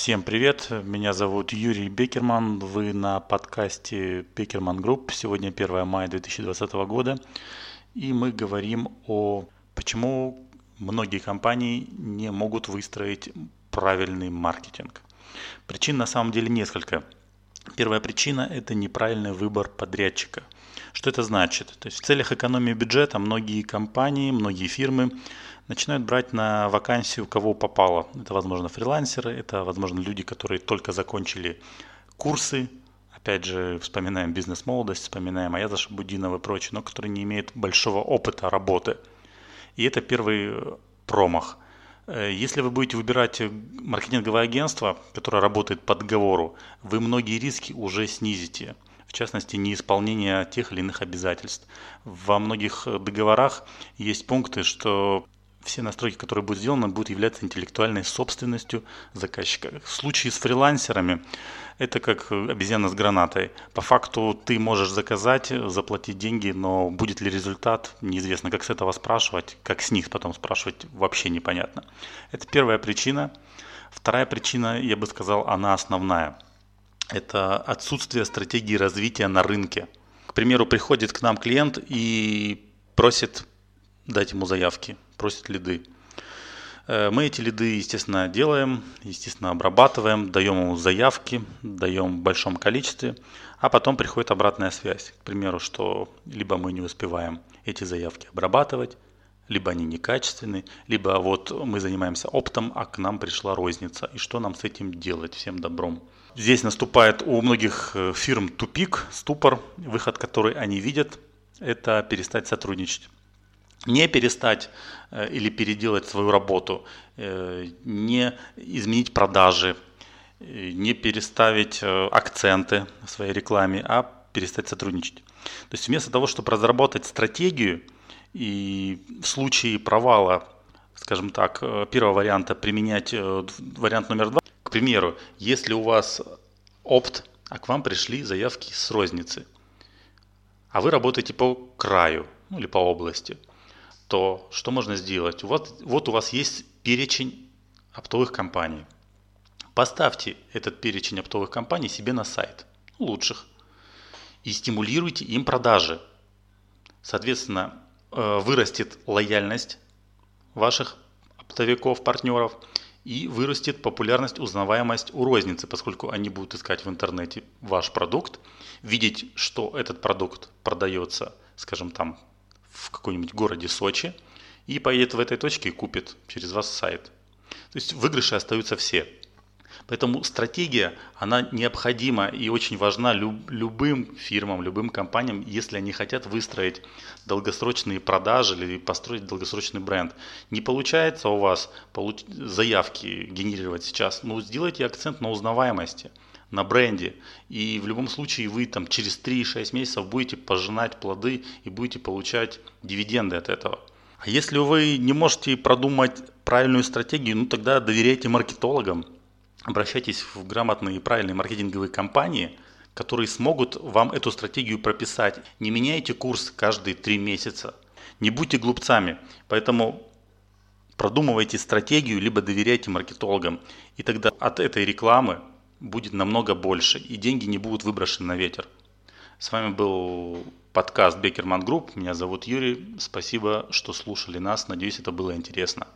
Всем привет, меня зовут Юрий Бекерман, вы на подкасте Бекерман Групп. Сегодня 1 мая 2020 года, и мы говорим о почему многие компании не могут выстроить правильный маркетинг. Причин на самом деле несколько. Первая причина – это неправильный выбор подрядчика. Что это значит? То есть в целях экономии бюджета многие компании, многие фирмы начинают брать на вакансию кого попало. Это, возможно, фрилансеры, это, возможно, люди, которые только закончили курсы, опять же, вспоминаем бизнес-молодость, вспоминаем Аяза Шабудинова и прочее, но которые не имеют большого опыта работы. И это первый промах. Э, если вы будете выбирать маркетинговое агентство, которое работает по договору, вы многие риски уже снизите в частности, неисполнение тех или иных обязательств. Во многих договорах есть пункты, что все настройки, которые будут сделаны, будут являться интеллектуальной собственностью заказчика. В случае с фрилансерами это как обезьяна с гранатой. По факту ты можешь заказать, заплатить деньги, но будет ли результат, неизвестно. Как с этого спрашивать, как с них потом спрашивать, вообще непонятно. Это первая причина. Вторая причина, я бы сказал, она основная. Это отсутствие стратегии развития на рынке. К примеру, приходит к нам клиент и просит дать ему заявки просят лиды. Э, мы эти лиды, естественно, делаем, естественно, обрабатываем, даем ему заявки, даем в большом количестве, а потом приходит обратная связь. К примеру, что либо мы не успеваем эти заявки обрабатывать, либо они некачественны, либо вот мы занимаемся оптом, а к нам пришла розница. И что нам с этим делать, всем добром? Здесь наступает у многих э, фирм тупик, ступор, выход, который они видят, это перестать сотрудничать не перестать э, или переделать свою работу, э, не изменить продажи, э, не переставить акценты в своей рекламе, а перестать сотрудничать. То есть вместо того, чтобы разработать стратегию и в случае провала, скажем так, первого варианта применять вариант номер два, к примеру, если у вас опт, а к вам пришли заявки с розницы, а вы работаете по краю ну, или по области – то что можно сделать? Вот, вот у вас есть перечень оптовых компаний. Поставьте этот перечень оптовых компаний себе на сайт, лучших, и стимулируйте им продажи. Соответственно, э, вырастет лояльность ваших оптовиков, партнеров, и вырастет популярность, узнаваемость у розницы, поскольку они будут искать в интернете ваш продукт, видеть, что этот продукт продается, скажем там, в каком-нибудь городе Сочи и поедет в этой точке и купит через вас сайт. То есть выигрыши остаются все. Поэтому стратегия, она необходима и очень важна люб, любым фирмам, любым компаниям, если они хотят выстроить долгосрочные продажи или построить долгосрочный бренд. Не получается у вас заявки генерировать сейчас, ну сделайте акцент на узнаваемости – на бренде. И в любом случае вы там через 3-6 месяцев будете пожинать плоды и будете получать дивиденды от этого. А если вы не можете продумать правильную стратегию, ну тогда доверяйте маркетологам. Обращайтесь в грамотные и правильные маркетинговые компании, которые смогут вам эту стратегию прописать. Не меняйте курс каждые 3 месяца. Не будьте глупцами. Поэтому продумывайте стратегию, либо доверяйте маркетологам. И тогда от этой рекламы будет намного больше, и деньги не будут выброшены на ветер. С вами был подкаст Бекерман Групп. Меня зовут Юрий. Спасибо, что слушали нас. Надеюсь, это было интересно.